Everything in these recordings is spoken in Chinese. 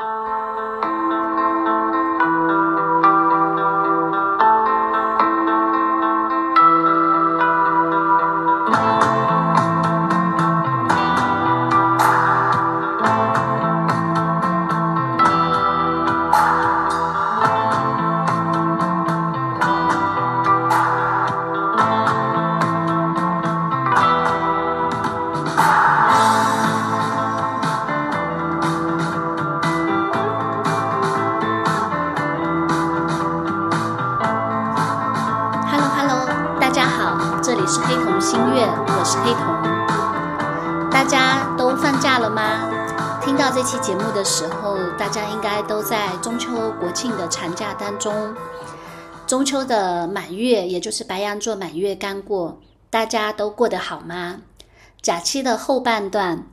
Música 当中。中秋的满月，也就是白羊座满月刚过，大家都过得好吗？假期的后半段。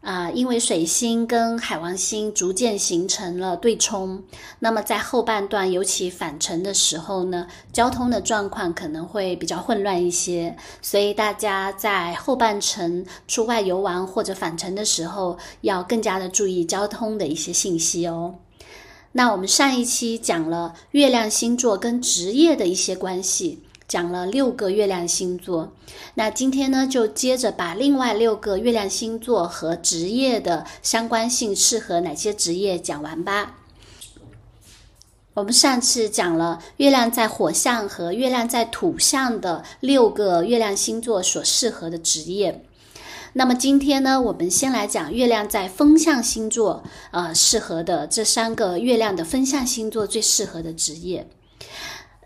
啊，因为水星跟海王星逐渐形成了对冲，那么在后半段，尤其返程的时候呢，交通的状况可能会比较混乱一些，所以大家在后半程出外游玩或者返程的时候，要更加的注意交通的一些信息哦。那我们上一期讲了月亮星座跟职业的一些关系。讲了六个月亮星座，那今天呢，就接着把另外六个月亮星座和职业的相关性，适合哪些职业讲完吧。我们上次讲了月亮在火象和月亮在土象的六个月亮星座所适合的职业，那么今天呢，我们先来讲月亮在风象星座呃适合的这三个月亮的风象星座最适合的职业。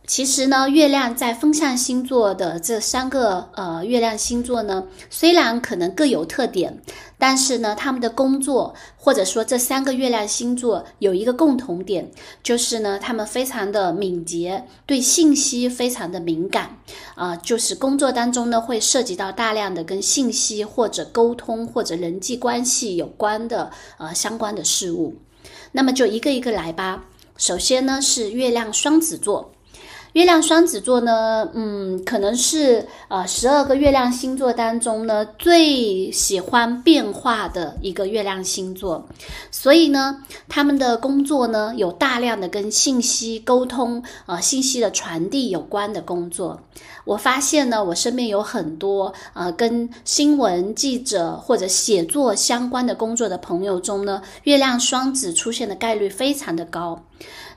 其实呢，月亮在风象星座的这三个呃月亮星座呢，虽然可能各有特点，但是呢，他们的工作或者说这三个月亮星座有一个共同点，就是呢，他们非常的敏捷，对信息非常的敏感啊，就是工作当中呢会涉及到大量的跟信息或者沟通或者人际关系有关的呃相关的事物。那么就一个一个来吧。首先呢是月亮双子座。月亮双子座呢，嗯，可能是呃十二个月亮星座当中呢最喜欢变化的一个月亮星座，所以呢，他们的工作呢有大量的跟信息沟通、呃信息的传递有关的工作。我发现呢，我身边有很多呃跟新闻记者或者写作相关的工作的朋友中呢，月亮双子出现的概率非常的高。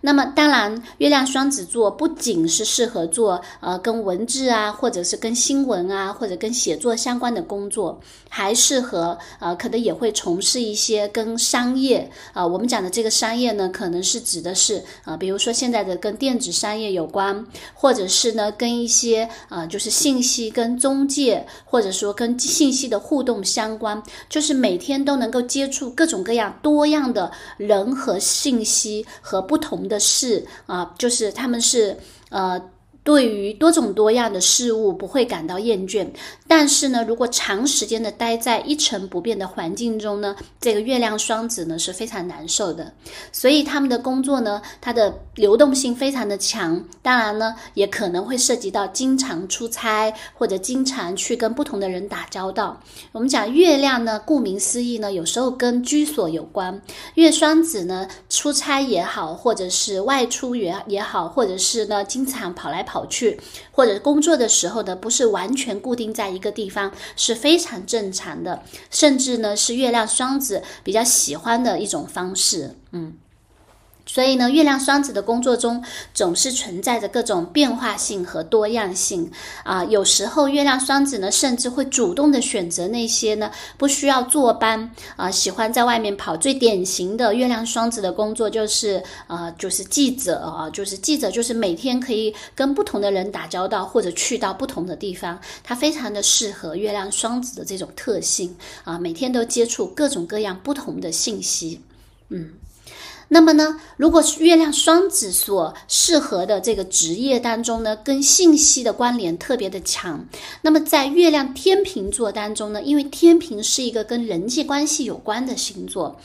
那么当然，月亮双子座不仅是适合做呃跟文字啊，或者是跟新闻啊，或者跟写作相关的工作，还适合呃可能也会从事一些跟商业啊，我们讲的这个商业呢，可能是指的是啊，比如说现在的跟电子商业有关，或者是呢跟一些啊就是信息跟中介，或者说跟信息的互动相关，就是每天都能够接触各种各样多样的人和信息和不同。的事啊，就是他们是呃。对于多种多样的事物不会感到厌倦，但是呢，如果长时间的待在一成不变的环境中呢，这个月亮双子呢是非常难受的。所以他们的工作呢，它的流动性非常的强，当然呢，也可能会涉及到经常出差或者经常去跟不同的人打交道。我们讲月亮呢，顾名思义呢，有时候跟居所有关。月双子呢，出差也好，或者是外出也也好，或者是呢，经常跑来跑。跑去或者工作的时候呢，不是完全固定在一个地方，是非常正常的，甚至呢是月亮双子比较喜欢的一种方式，嗯。所以呢，月亮双子的工作中总是存在着各种变化性和多样性啊。有时候月亮双子呢，甚至会主动的选择那些呢不需要坐班啊，喜欢在外面跑。最典型的月亮双子的工作就是呃，就是记者啊，就是记者，就是每天可以跟不同的人打交道，或者去到不同的地方。它非常的适合月亮双子的这种特性啊，每天都接触各种各样不同的信息，嗯。那么呢，如果是月亮双子所适合的这个职业当中呢，跟信息的关联特别的强。那么在月亮天平座当中呢，因为天平是一个跟人际关系有关的星座。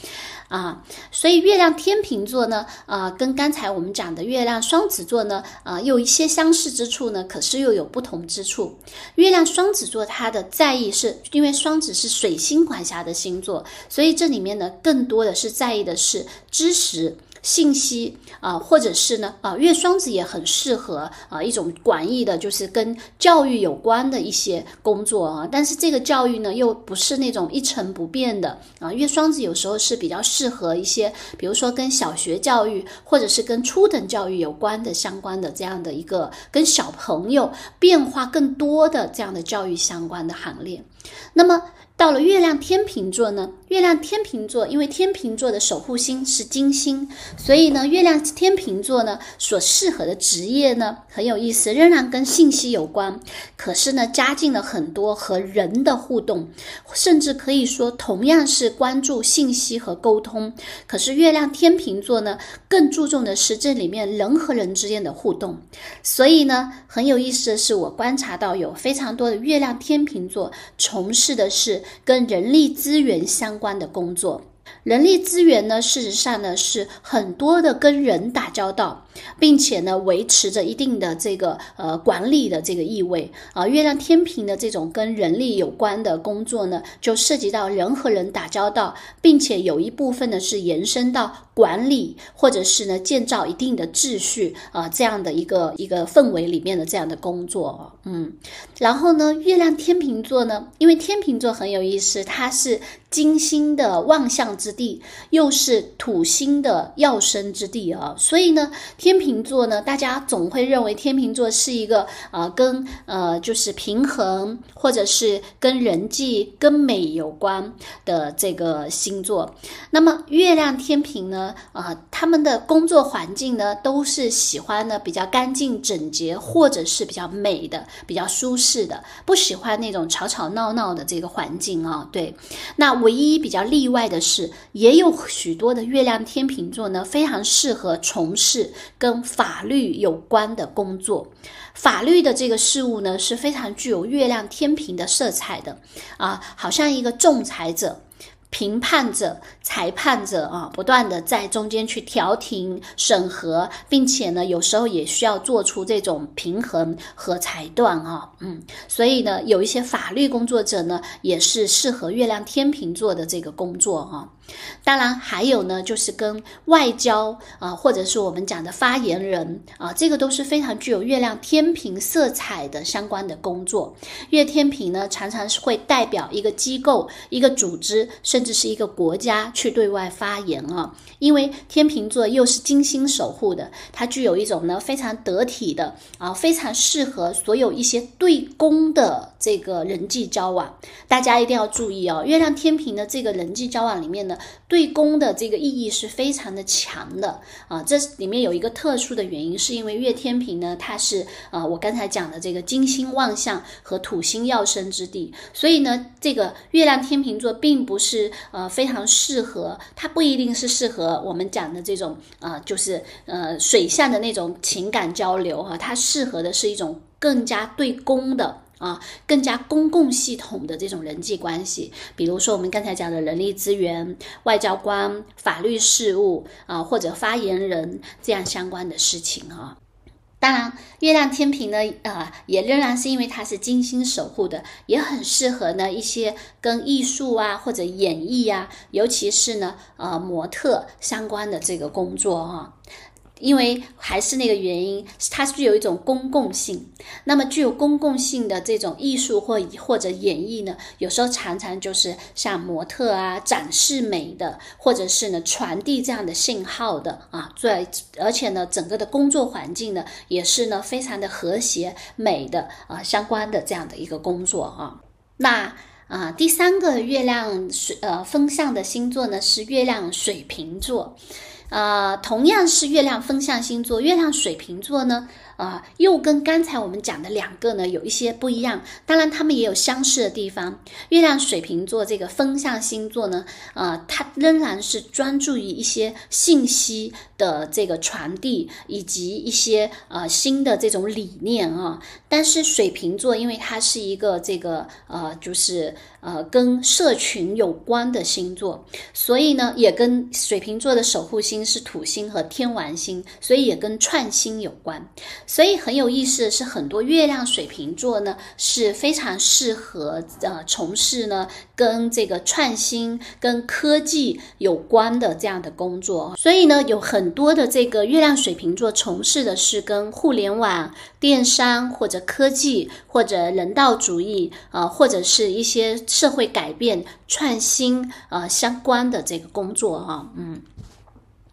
啊，所以月亮天秤座呢，啊，跟刚才我们讲的月亮双子座呢，啊，有一些相似之处呢，可是又有不同之处。月亮双子座它的在意是，因为双子是水星管辖的星座，所以这里面呢，更多的是在意的是知识。信息啊，或者是呢啊，月双子也很适合啊一种广义的，就是跟教育有关的一些工作啊。但是这个教育呢，又不是那种一成不变的啊。月双子有时候是比较适合一些，比如说跟小学教育或者是跟初等教育有关的相关的这样的一个跟小朋友变化更多的这样的教育相关的行列。那么。到了月亮天平座呢？月亮天平座，因为天平座的守护星是金星，所以呢，月亮天平座呢所适合的职业呢很有意思，仍然跟信息有关，可是呢，加进了很多和人的互动，甚至可以说同样是关注信息和沟通，可是月亮天平座呢更注重的是这里面人和人之间的互动，所以呢，很有意思的是，我观察到有非常多的月亮天平座从事的是。跟人力资源相关的工作，人力资源呢，事实上呢是很多的跟人打交道。并且呢，维持着一定的这个呃管理的这个意味啊。月亮天平的这种跟人力有关的工作呢，就涉及到人和人打交道，并且有一部分呢是延伸到管理或者是呢建造一定的秩序啊这样的一个一个氛围里面的这样的工作。嗯，然后呢，月亮天平座呢，因为天平座很有意思，它是金星的望向之地，又是土星的要生之地啊，所以呢。天秤座呢，大家总会认为天秤座是一个呃跟呃就是平衡或者是跟人际跟美有关的这个星座。那么月亮天平呢，啊他们的工作环境呢都是喜欢呢比较干净整洁或者是比较美的、比较舒适的，不喜欢那种吵吵闹闹的这个环境啊。对，那唯一比较例外的是，也有许多的月亮天秤座呢非常适合从事。跟法律有关的工作，法律的这个事物呢是非常具有月亮天平的色彩的啊，好像一个仲裁者。评判者、裁判者啊，不断的在中间去调停、审核，并且呢，有时候也需要做出这种平衡和裁断啊，嗯，所以呢，有一些法律工作者呢，也是适合月亮天平座的这个工作啊。当然，还有呢，就是跟外交啊，或者是我们讲的发言人啊，这个都是非常具有月亮天平色彩的相关的工作。月天平呢，常常是会代表一个机构、一个组织，甚至是一个国家去对外发言啊。因为天平座又是金星守护的，它具有一种呢非常得体的啊，非常适合所有一些对公的这个人际交往。大家一定要注意哦，月亮天平的这个人际交往里面呢。对公的这个意义是非常的强的啊，这里面有一个特殊的原因，是因为月天平呢，它是啊我刚才讲的这个金星旺相和土星要生之地，所以呢，这个月亮天平座并不是呃非常适合，它不一定是适合我们讲的这种啊，就是呃水象的那种情感交流哈，它适合的是一种更加对公的。啊，更加公共系统的这种人际关系，比如说我们刚才讲的人力资源、外交官、法律事务啊，或者发言人这样相关的事情啊。当然，月亮天平呢，呃，也仍然是因为它是金星守护的，也很适合呢一些跟艺术啊或者演艺啊，尤其是呢呃模特相关的这个工作哈。因为还是那个原因，它具有一种公共性。那么具有公共性的这种艺术或或者演绎呢，有时候常常就是像模特啊，展示美的，或者是呢传递这样的信号的啊。最，而且呢，整个的工作环境呢，也是呢非常的和谐美的啊，相关的这样的一个工作啊。那啊，第三个月亮水呃风向的星座呢是月亮水瓶座。呃，同样是月亮风象星座，月亮水瓶座呢，呃，又跟刚才我们讲的两个呢有一些不一样。当然，他们也有相似的地方。月亮水瓶座这个风象星座呢，呃，它仍然是专注于一些信息的这个传递，以及一些呃新的这种理念啊。但是水瓶座，因为它是一个这个呃，就是呃跟社群有关的星座，所以呢，也跟水瓶座的守护星是土星和天王星，所以也跟创新有关。所以很有意思的是，很多月亮水瓶座呢是非常适合呃从事呢跟这个创新、跟科技有关的这样的工作。所以呢，有很多的这个月亮水瓶座从事的是跟互联网、电商或者科技或者人道主义啊，或者是一些社会改变、创新呃相关的这个工作哈，嗯。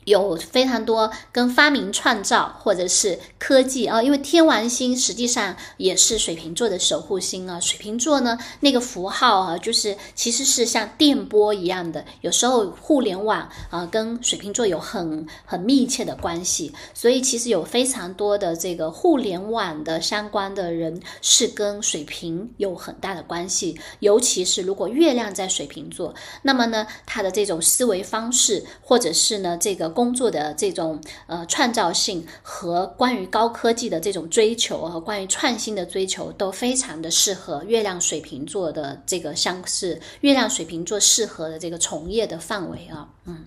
有非常多跟发明创造或者是科技啊，因为天王星实际上也是水瓶座的守护星啊。水瓶座呢，那个符号啊，就是其实是像电波一样的。有时候互联网啊，跟水瓶座有很很密切的关系，所以其实有非常多的这个互联网的相关的人是跟水瓶有很大的关系。尤其是如果月亮在水瓶座，那么呢，他的这种思维方式或者是呢这个。工作的这种呃创造性和关于高科技的这种追求和关于创新的追求都非常的适合月亮水瓶座的这个相似，月亮水瓶座适合的这个从业的范围啊，嗯。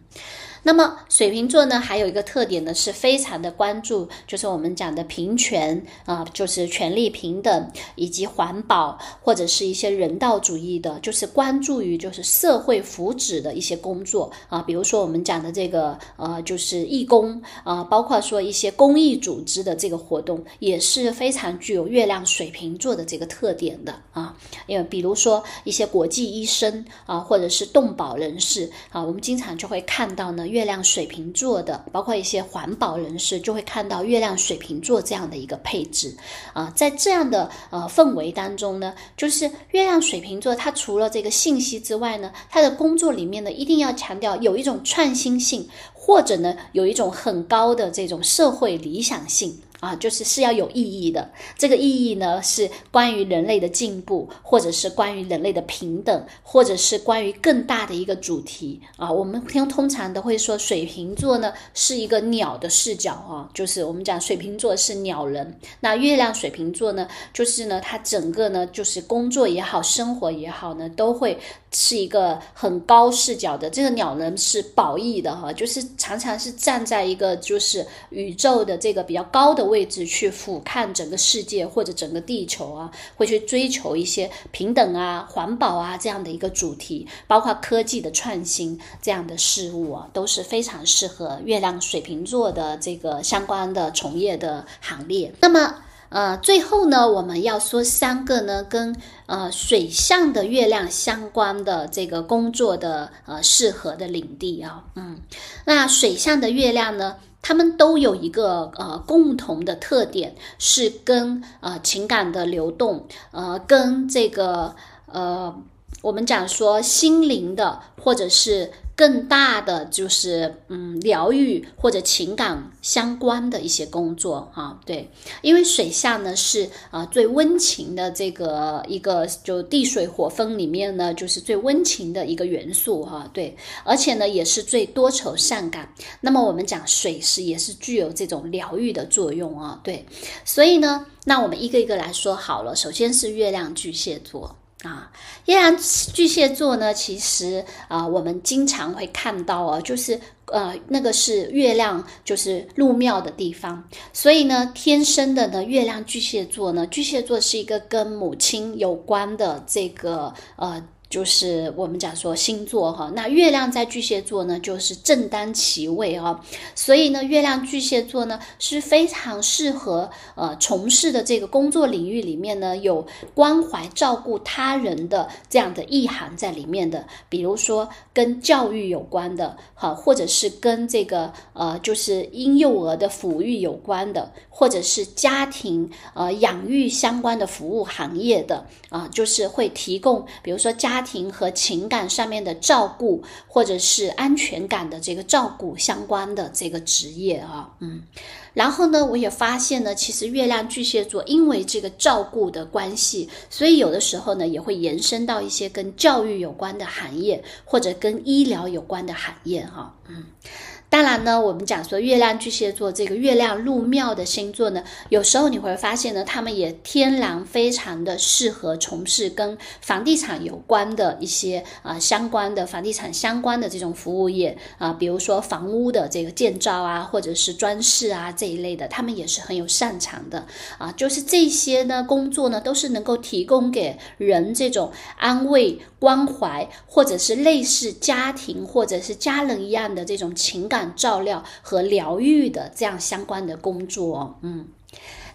那么水瓶座呢，还有一个特点呢，是非常的关注，就是我们讲的平权啊，就是权利平等，以及环保或者是一些人道主义的，就是关注于就是社会福祉的一些工作啊，比如说我们讲的这个呃，就是义工啊，包括说一些公益组织的这个活动，也是非常具有月亮水瓶座的这个特点的啊，因为比如说一些国际医生啊，或者是动保人士啊，我们经常就会看到呢。月亮水瓶座的，包括一些环保人士，就会看到月亮水瓶座这样的一个配置啊，在这样的呃氛围当中呢，就是月亮水瓶座，它除了这个信息之外呢，它的工作里面呢，一定要强调有一种创新性，或者呢，有一种很高的这种社会理想性。啊，就是是要有意义的。这个意义呢，是关于人类的进步，或者是关于人类的平等，或者是关于更大的一个主题啊。我们听通常都会说，水瓶座呢是一个鸟的视角啊，就是我们讲水瓶座是鸟人。那月亮水瓶座呢，就是呢，它整个呢，就是工作也好，生活也好呢，都会。是一个很高视角的，这个鸟人是褒义的哈，就是常常是站在一个就是宇宙的这个比较高的位位置去俯瞰整个世界或者整个地球啊，会去追求一些平等啊、环保啊这样的一个主题，包括科技的创新这样的事物啊，都是非常适合月亮水瓶座的这个相关的从业的行列。那么。呃，最后呢，我们要说三个呢，跟呃水象的月亮相关的这个工作的呃适合的领地啊，嗯，那水象的月亮呢，他们都有一个呃共同的特点，是跟呃情感的流动，呃，跟这个呃我们讲说心灵的或者是。更大的就是嗯，疗愈或者情感相关的一些工作哈，对，因为水象呢是啊最温情的这个一个就地水火风里面呢就是最温情的一个元素哈，对，而且呢也是最多愁善感。那么我们讲水是也是具有这种疗愈的作用啊，对，所以呢，那我们一个一个来说好了。首先是月亮巨蟹座。啊，月亮巨蟹座呢，其实啊，我们经常会看到哦，就是呃，那个是月亮就是入庙的地方，所以呢，天生的呢，月亮巨蟹座呢，巨蟹座是一个跟母亲有关的这个呃。就是我们讲说星座哈，那月亮在巨蟹座呢，就是正当其位哈，所以呢，月亮巨蟹座呢是非常适合呃从事的这个工作领域里面呢，有关怀照顾他人的这样的意涵在里面的，比如说跟教育有关的哈，或者是跟这个呃就是婴幼儿的抚育有关的，或者是家庭呃养育相关的服务行业的啊，就是会提供比如说家。庭和情感上面的照顾，或者是安全感的这个照顾相关的这个职业啊，嗯。然后呢，我也发现呢，其实月亮巨蟹座因为这个照顾的关系，所以有的时候呢，也会延伸到一些跟教育有关的行业，或者跟医疗有关的行业哈，嗯。当然呢，我们讲说月亮巨蟹座这个月亮入庙的星座呢，有时候你会发现呢，他们也天然非常的适合从事跟房地产有关的一些啊相关的房地产相关的这种服务业啊，比如说房屋的这个建造啊，或者是装饰啊这一类的，他们也是很有擅长的啊。就是这些呢工作呢，都是能够提供给人这种安慰、关怀，或者是类似家庭或者是家人一样的这种情感。照料和疗愈的这样相关的工作，嗯，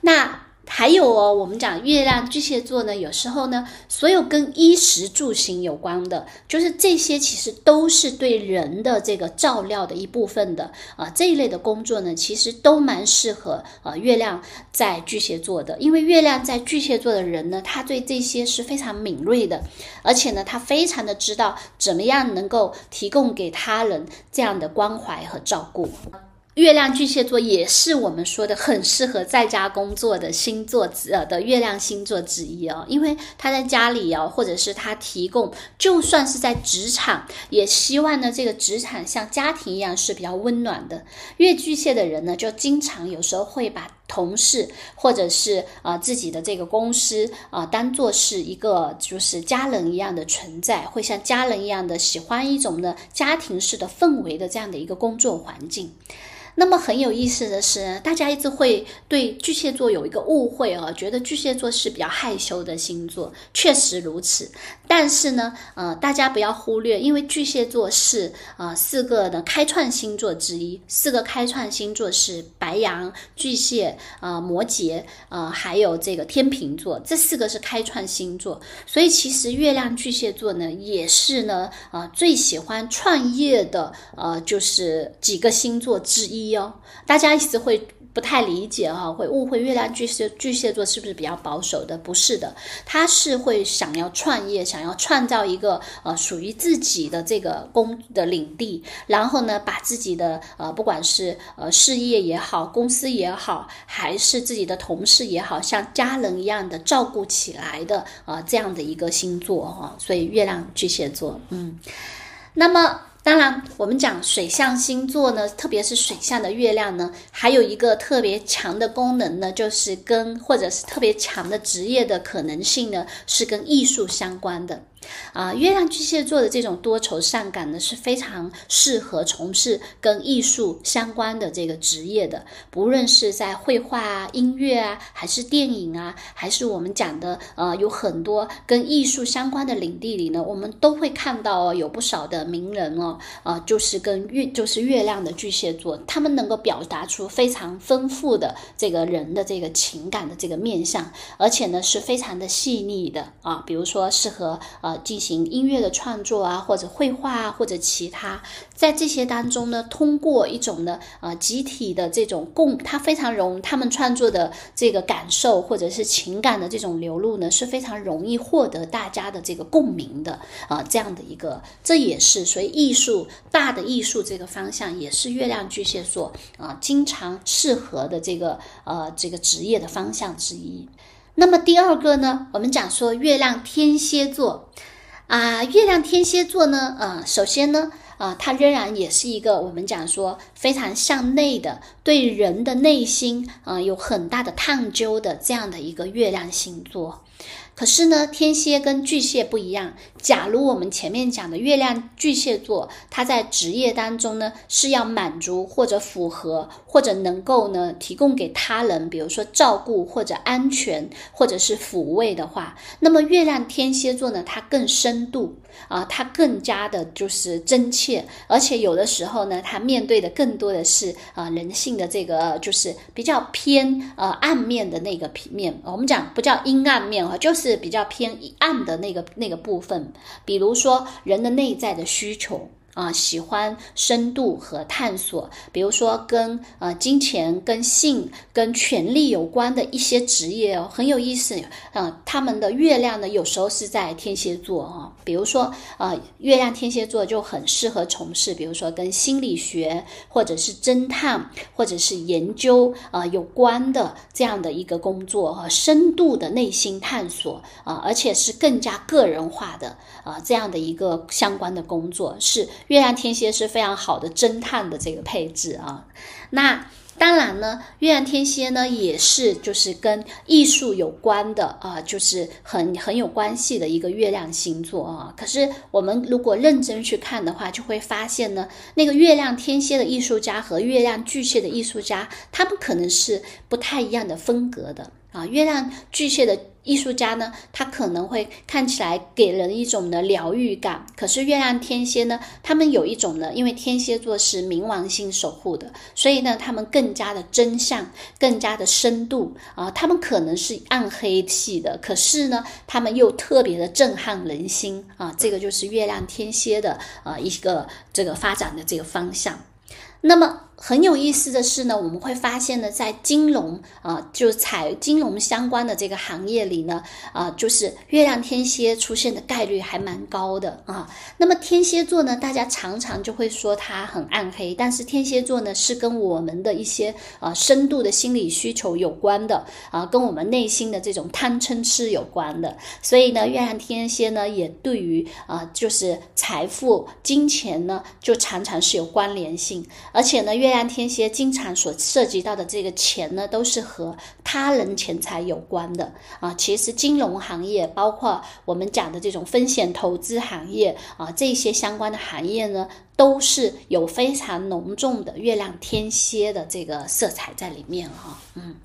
那还有哦，我们讲月亮巨蟹座呢，有时候呢，所有跟衣食住行有关的，就是这些其实都是对人的这个照料的一部分的啊，这一类的工作呢，其实都蛮适合啊月亮在巨蟹座的，因为月亮在巨蟹座的人呢，他对这些是非常敏锐的，而且呢，他非常的知道怎么样能够提供给他人这样的关怀和照顾。月亮巨蟹座也是我们说的很适合在家工作的星座之呃的月亮星座之一哦，因为他在家里哦，或者是他提供，就算是在职场，也希望呢这个职场像家庭一样是比较温暖的。月巨蟹的人呢，就经常有时候会把同事或者是啊自己的这个公司啊当做是一个就是家人一样的存在，会像家人一样的喜欢一种呢家庭式的氛围的这样的一个工作环境。那么很有意思的是，大家一直会对巨蟹座有一个误会哦，觉得巨蟹座是比较害羞的星座，确实如此。但是呢，呃，大家不要忽略，因为巨蟹座是呃四个的开创星座之一，四个开创星座是白羊、巨蟹、呃摩羯、呃还有这个天秤座，这四个是开创星座。所以其实月亮巨蟹座呢，也是呢，呃最喜欢创业的，呃就是几个星座之一。哦，大家一直会不太理解哈，会误会月亮巨蟹巨蟹座是不是比较保守的？不是的，他是会想要创业，想要创造一个呃属于自己的这个公的领地，然后呢，把自己的呃不管是呃事业也好，公司也好，还是自己的同事也好，像家人一样的照顾起来的啊这样的一个星座哈，所以月亮巨蟹座，嗯，那么。当然，我们讲水象星座呢，特别是水象的月亮呢，还有一个特别强的功能呢，就是跟或者是特别强的职业的可能性呢，是跟艺术相关的。啊，月亮巨蟹座的这种多愁善感呢，是非常适合从事跟艺术相关的这个职业的。不论是在绘画啊、音乐啊，还是电影啊，还是我们讲的呃，有很多跟艺术相关的领地里呢，我们都会看到哦，有不少的名人哦，呃，就是跟月就是月亮的巨蟹座，他们能够表达出非常丰富的这个人的这个情感的这个面相，而且呢是非常的细腻的啊，比如说适合呃。进行音乐的创作啊，或者绘画啊，或者其他，在这些当中呢，通过一种呢，呃，集体的这种共，他非常容他们创作的这个感受或者是情感的这种流露呢，是非常容易获得大家的这个共鸣的啊，这样的一个，这也是所以艺术大的艺术这个方向，也是月亮巨蟹座啊，经常适合的这个呃这个职业的方向之一。那么第二个呢，我们讲说月亮天蝎座，啊，月亮天蝎座呢，啊，首先呢，啊，它仍然也是一个我们讲说非常向内的，对人的内心啊有很大的探究的这样的一个月亮星座。可是呢，天蝎跟巨蟹不一样。假如我们前面讲的月亮巨蟹座，它在职业当中呢是要满足或者符合或者能够呢提供给他人，比如说照顾或者安全或者是抚慰的话，那么月亮天蝎座呢，它更深度啊，它更加的就是真切，而且有的时候呢，它面对的更多的是啊人性的这个就是比较偏呃暗面的那个平面。我们讲不叫阴暗面啊，就是是比较偏暗的那个那个部分。比如说人的内在的需求啊，喜欢深度和探索，比如说跟呃金钱、跟性、跟权力有关的一些职业哦，很有意思。嗯，他们的月亮呢，有时候是在天蝎座啊，比如说呃，月亮天蝎座就很适合从事，比如说跟心理学或者是侦探或者是研究啊有关的这样的一个工作和深度的内心探索啊，而且是更加个人化的啊这样的一个相关的工作是。月亮天蝎是非常好的侦探的这个配置啊，那当然呢，月亮天蝎呢也是就是跟艺术有关的啊，就是很很有关系的一个月亮星座啊。可是我们如果认真去看的话，就会发现呢，那个月亮天蝎的艺术家和月亮巨蟹的艺术家，他们可能是不太一样的风格的啊。月亮巨蟹的。艺术家呢，他可能会看起来给人一种的疗愈感。可是月亮天蝎呢，他们有一种呢，因为天蝎座是冥王星守护的，所以呢，他们更加的真相，更加的深度啊。他们可能是暗黑系的，可是呢，他们又特别的震撼人心啊。这个就是月亮天蝎的啊一个这个发展的这个方向。那么。很有意思的是呢，我们会发现呢，在金融啊，就财金融相关的这个行业里呢，啊，就是月亮天蝎出现的概率还蛮高的啊。那么天蝎座呢，大家常常就会说它很暗黑，但是天蝎座呢是跟我们的一些啊深度的心理需求有关的啊，跟我们内心的这种贪嗔痴有关的。所以呢，月亮天蝎呢也对于啊，就是财富、金钱呢，就常常是有关联性，而且呢，月月亮天蝎经常所涉及到的这个钱呢，都是和他人钱财有关的啊。其实金融行业，包括我们讲的这种风险投资行业啊，这些相关的行业呢，都是有非常浓重的月亮天蝎的这个色彩在里面哈。嗯。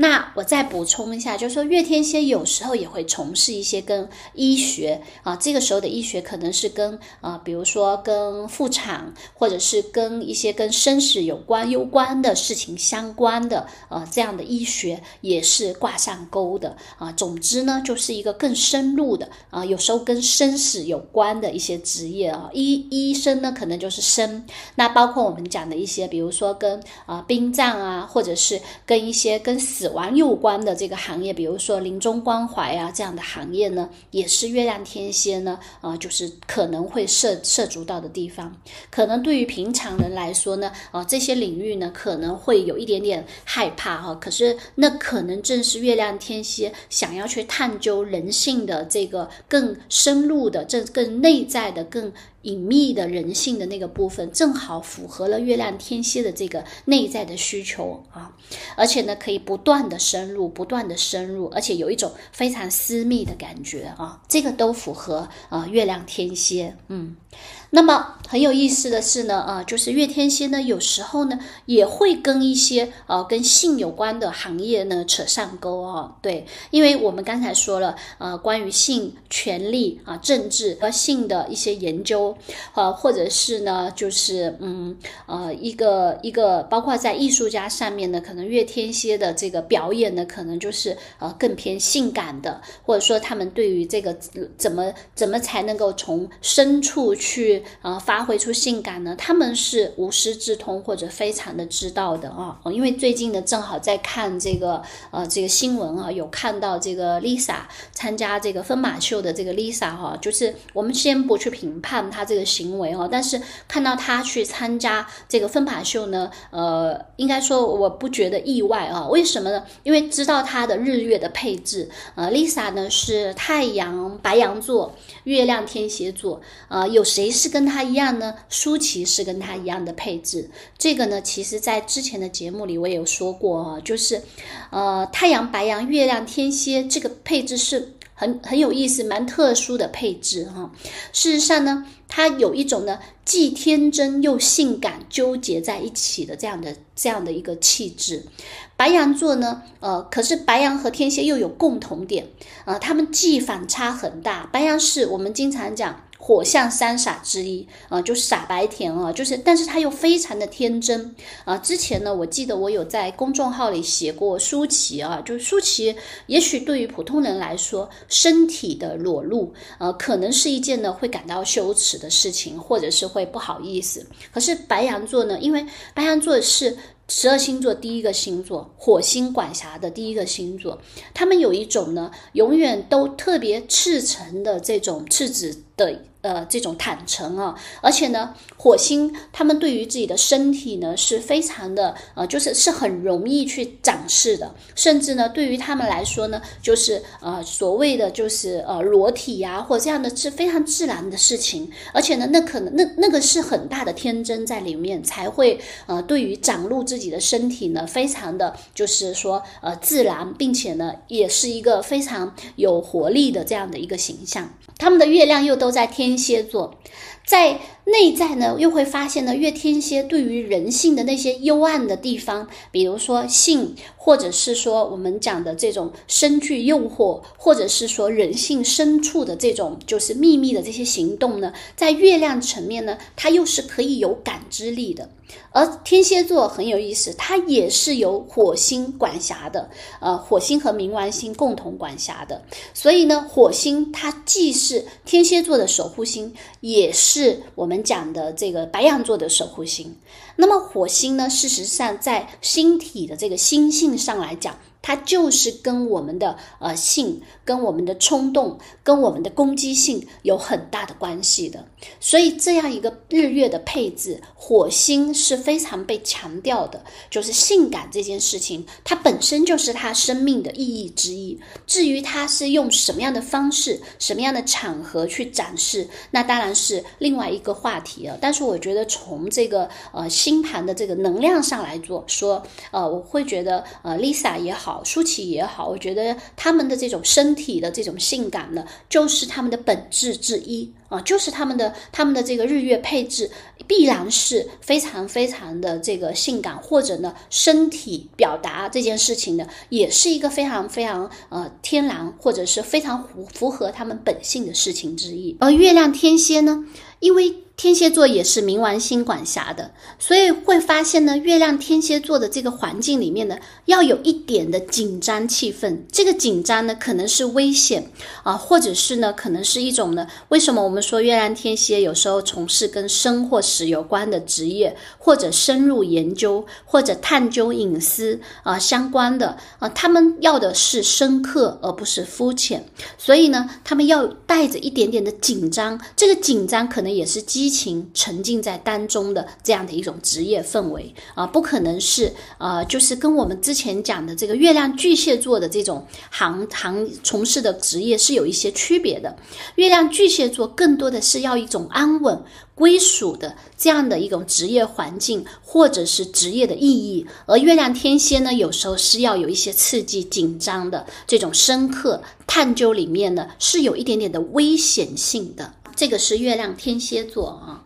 那我再补充一下，就是说月天蝎有时候也会从事一些跟医学啊，这个时候的医学可能是跟啊，比如说跟妇产，或者是跟一些跟生死有关、攸关的事情相关的呃这样的医学也是挂上钩的啊。总之呢，就是一个更深入的啊，有时候跟生死有关的一些职业啊。医医生呢，可能就是生，那包括我们讲的一些，比如说跟啊殡葬啊，或者是跟一些跟死。亡有关的这个行业，比如说临终关怀啊这样的行业呢，也是月亮天蝎呢，啊，就是可能会涉涉足到的地方。可能对于平常人来说呢，啊，这些领域呢可能会有一点点害怕哈。可是那可能正是月亮天蝎想要去探究人性的这个更深入的、这更内在的、更。隐秘的人性的那个部分，正好符合了月亮天蝎的这个内在的需求啊，而且呢，可以不断的深入，不断的深入，而且有一种非常私密的感觉啊，这个都符合啊月亮天蝎，嗯。那么很有意思的是呢，啊，就是月天蝎呢，有时候呢也会跟一些呃跟性有关的行业呢扯上钩啊。对，因为我们刚才说了，呃，关于性、权利啊、政治和性的一些研究，呃，或者是呢，就是嗯呃一个一个，包括在艺术家上面呢，可能月天蝎的这个表演呢，可能就是呃更偏性感的，或者说他们对于这个怎么怎么才能够从深处。去呃发挥出性感呢？他们是无师自通或者非常的知道的啊。因为最近呢，正好在看这个呃这个新闻啊，有看到这个 Lisa 参加这个分马秀的这个 Lisa 哈，就是我们先不去评判她这个行为哦，但是看到她去参加这个分马秀呢，呃，应该说我不觉得意外啊。为什么呢？因为知道她的日月的配置，呃，Lisa 呢是太阳白羊座，月亮天蝎座，呃有。谁是跟他一样呢？舒淇是跟他一样的配置。这个呢，其实在之前的节目里我也有说过啊，就是，呃，太阳白羊、月亮天蝎这个配置是很很有意思、蛮特殊的配置哈。事实上呢，它有一种呢，既天真又性感纠结在一起的这样的这样的一个气质。白羊座呢，呃，可是白羊和天蝎又有共同点啊，他们既反差很大。白羊是我们经常讲。火象三傻之一啊，就傻白甜啊，就是，但是他又非常的天真啊。之前呢，我记得我有在公众号里写过舒淇啊，就是舒淇，也许对于普通人来说，身体的裸露呃，可能是一件呢会感到羞耻的事情，或者是会不好意思。可是白羊座呢，因为白羊座是。十二星座第一个星座，火星管辖的第一个星座，他们有一种呢，永远都特别赤诚的这种赤子的。呃，这种坦诚啊，而且呢，火星他们对于自己的身体呢是非常的呃，就是是很容易去展示的，甚至呢，对于他们来说呢，就是呃所谓的就是呃裸体呀，或这样的是非常自然的事情，而且呢，那可能那那个是很大的天真在里面，才会呃对于展露自己的身体呢，非常的就是说呃自然，并且呢，也是一个非常有活力的这样的一个形象。他们的月亮又都在天蝎座，在内在呢，又会发现呢，月天蝎对于人性的那些幽暗的地方，比如说性，或者是说我们讲的这种深具诱惑，或者是说人性深处的这种就是秘密的这些行动呢，在月亮层面呢，它又是可以有感知力的。而天蝎座很有意思，它也是由火星管辖的，呃，火星和冥王星共同管辖的。所以呢，火星它既是天蝎座的守护星，也是我们讲的这个白羊座的守护星。那么火星呢，事实上在星体的这个星性上来讲。它就是跟我们的呃性、跟我们的冲动、跟我们的攻击性有很大的关系的。所以这样一个日月的配置，火星是非常被强调的，就是性感这件事情，它本身就是它生命的意义之一。至于它是用什么样的方式、什么样的场合去展示，那当然是另外一个话题了。但是我觉得从这个呃星盘的这个能量上来做说，呃，我会觉得呃 Lisa 也好。好，舒淇也好，我觉得他们的这种身体的这种性感呢，就是他们的本质之一啊，就是他们的他们的这个日月配置必然是非常非常的这个性感，或者呢，身体表达这件事情呢，也是一个非常非常呃天然或者是非常符符合他们本性的事情之一。而月亮天蝎呢，因为。天蝎座也是冥王星管辖的，所以会发现呢，月亮天蝎座的这个环境里面呢，要有一点的紧张气氛。这个紧张呢，可能是危险啊，或者是呢，可能是一种呢，为什么我们说月亮天蝎有时候从事跟生或死有关的职业，或者深入研究，或者探究隐私啊相关的啊，他们要的是深刻而不是肤浅，所以呢，他们要带着一点点的紧张，这个紧张可能也是基。激情沉浸在当中的这样的一种职业氛围啊，不可能是呃，就是跟我们之前讲的这个月亮巨蟹座的这种行行从事的职业是有一些区别的。月亮巨蟹座更多的是要一种安稳归属的这样的一种职业环境，或者是职业的意义。而月亮天蝎呢，有时候是要有一些刺激、紧张的这种深刻探究，里面呢是有一点点的危险性的。这个是月亮天蝎座啊。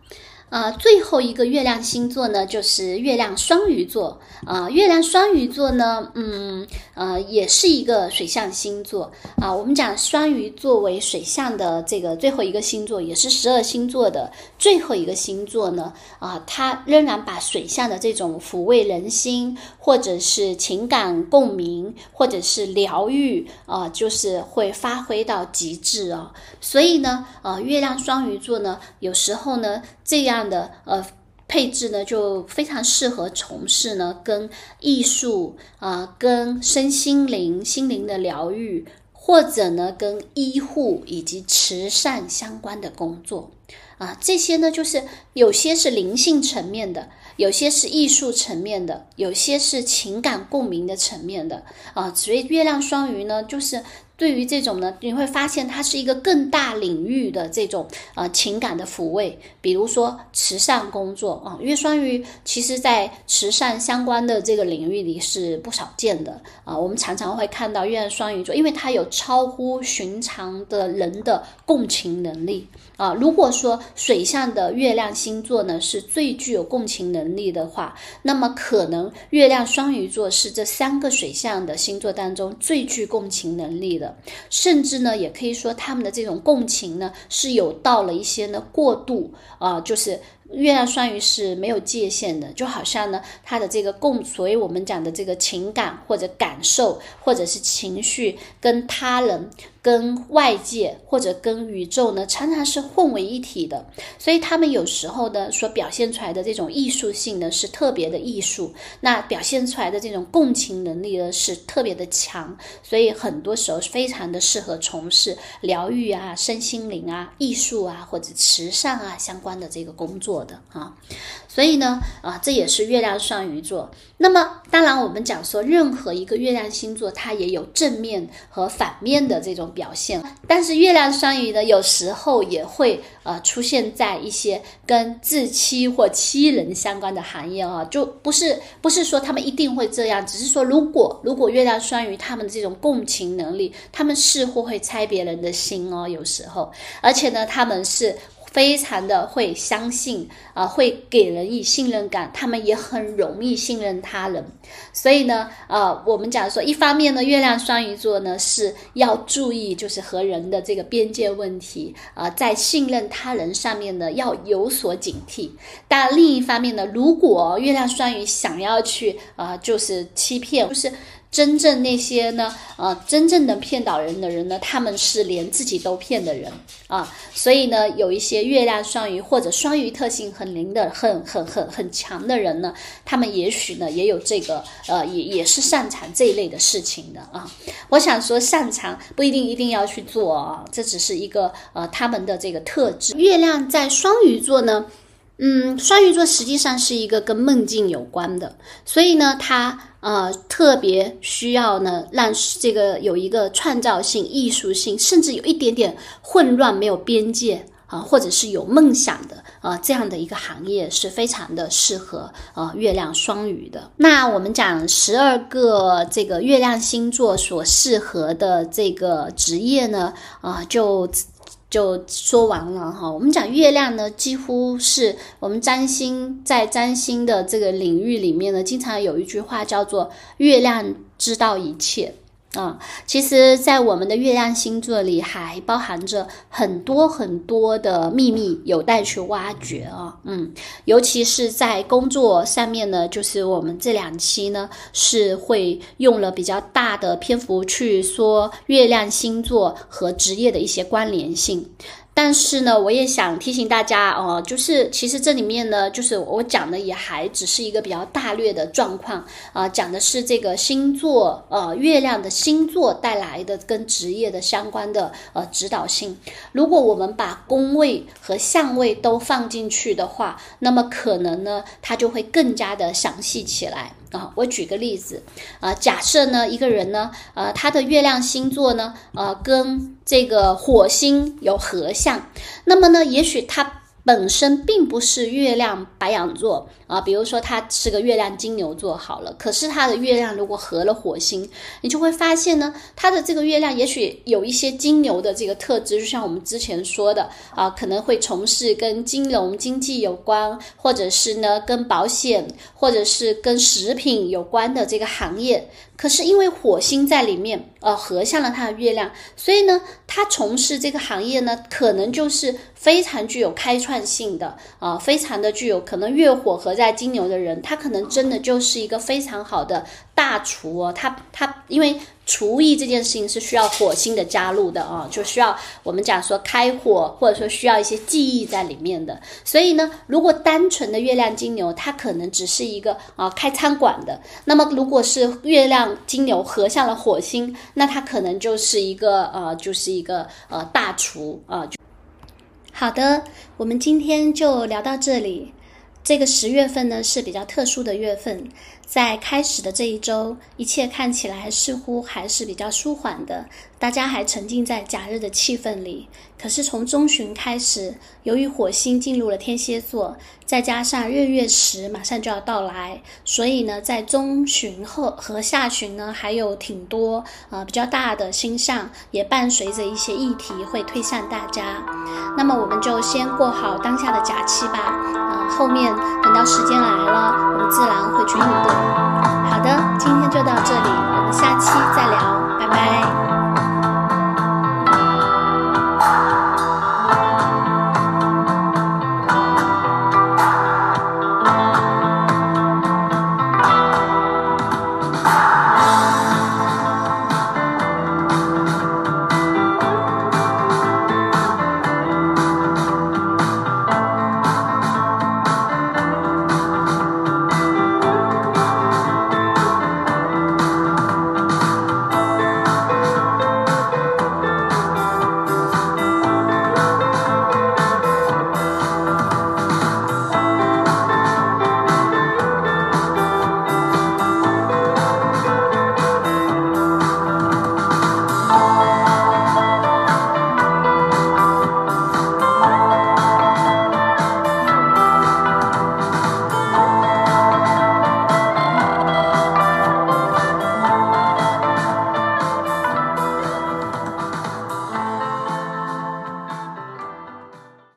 呃，最后一个月亮星座呢，就是月亮双鱼座啊。月亮双鱼座呢，嗯，呃，也是一个水象星座啊。我们讲双鱼作为水象的这个最后一个星座，也是十二星座的最后一个星座呢，啊，它仍然把水象的这种抚慰人心，或者是情感共鸣，或者是疗愈啊，就是会发挥到极致啊。所以呢，呃，月亮双鱼座呢，有时候呢，这样。的呃配置呢，就非常适合从事呢跟艺术啊、跟身心灵、心灵的疗愈，或者呢跟医护以及慈善相关的工作啊。这些呢，就是有些是灵性层面的，有些是艺术层面的，有些是情感共鸣的层面的啊。所以月亮双鱼呢，就是。对于这种呢，你会发现它是一个更大领域的这种呃情感的抚慰，比如说慈善工作啊，月双鱼其实在慈善相关的这个领域里是不少见的啊。我们常常会看到月亮双鱼座，因为它有超乎寻常的人的共情能力啊。如果说水象的月亮星座呢是最具有共情能力的话，那么可能月亮双鱼座是这三个水象的星座当中最具共情能力的。甚至呢，也可以说他们的这种共情呢是有到了一些呢过度啊，就是月亮双鱼是没有界限的，就好像呢他的这个共，所以我们讲的这个情感或者感受或者是情绪跟他人。跟外界或者跟宇宙呢，常常是混为一体的，所以他们有时候呢所表现出来的这种艺术性呢是特别的艺术，那表现出来的这种共情能力呢是特别的强，所以很多时候非常的适合从事疗愈啊、身心灵啊、艺术啊或者慈善啊相关的这个工作的啊。所以呢，啊，这也是月亮双鱼座。那么，当然我们讲说，任何一个月亮星座，它也有正面和反面的这种表现。但是，月亮双鱼呢，有时候也会呃出现在一些跟自欺或欺人相关的行业啊，就不是不是说他们一定会这样，只是说如果如果月亮双鱼他们的这种共情能力，他们似乎会猜别人的心哦，有时候，而且呢，他们是。非常的会相信啊，会给人以信任感，他们也很容易信任他人。所以呢，呃，我们讲说，一方面呢，月亮双鱼座呢是要注意，就是和人的这个边界问题啊，在信任他人上面呢要有所警惕。但另一方面呢，如果月亮双鱼想要去啊，就是欺骗，就是。真正那些呢，呃，真正能骗倒人的人呢，他们是连自己都骗的人啊。所以呢，有一些月亮双鱼或者双鱼特性很灵的、很很很很强的人呢，他们也许呢也有这个，呃，也也是擅长这一类的事情的啊。我想说，擅长不一定一定要去做啊，这只是一个呃他们的这个特质。月亮在双鱼座呢。嗯，双鱼座实际上是一个跟梦境有关的，所以呢，它呃特别需要呢让这个有一个创造性、艺术性，甚至有一点点混乱、没有边界啊，或者是有梦想的啊这样的一个行业是非常的适合呃月亮双鱼的。那我们讲十二个这个月亮星座所适合的这个职业呢，啊就。就说完了哈，我们讲月亮呢，几乎是我们占星在占星的这个领域里面呢，经常有一句话叫做“月亮知道一切”。啊，其实，在我们的月亮星座里，还包含着很多很多的秘密，有待去挖掘啊。嗯，尤其是在工作上面呢，就是我们这两期呢，是会用了比较大的篇幅去说月亮星座和职业的一些关联性。但是呢，我也想提醒大家哦，就是其实这里面呢，就是我讲的也还只是一个比较大略的状况啊，讲的是这个星座呃月亮的星座带来的跟职业的相关的呃指导性。如果我们把宫位和相位都放进去的话，那么可能呢，它就会更加的详细起来。啊，我举个例子，啊，假设呢，一个人呢，呃，他的月亮星座呢，呃，跟这个火星有合相，那么呢，也许他。本身并不是月亮白羊座啊，比如说他是个月亮金牛座好了，可是他的月亮如果合了火星，你就会发现呢，他的这个月亮也许有一些金牛的这个特质，就像我们之前说的啊，可能会从事跟金融经济有关，或者是呢跟保险，或者是跟食品有关的这个行业。可是因为火星在里面，呃，合向了他的月亮，所以呢，他从事这个行业呢，可能就是非常具有开创性的，啊，非常的具有可能月火合在金牛的人，他可能真的就是一个非常好的大厨哦，他他因为。厨艺这件事情是需要火星的加入的啊，就需要我们讲说开火，或者说需要一些记忆在里面的。所以呢，如果单纯的月亮金牛，它可能只是一个啊开餐馆的；那么如果是月亮金牛合上了火星，那它可能就是一个呃，就是一个呃大厨啊。好的，我们今天就聊到这里。这个十月份呢是比较特殊的月份，在开始的这一周，一切看起来似乎还是比较舒缓的，大家还沉浸在假日的气氛里。可是从中旬开始，由于火星进入了天蝎座，再加上日月食马上就要到来，所以呢，在中旬后和下旬呢，还有挺多呃比较大的星象，也伴随着一些议题会推向大家。那么我们就先过好当下的假期吧，啊，后面等到时间来了，我们自然会去。好的今天就到这里我们下期再聊拜拜。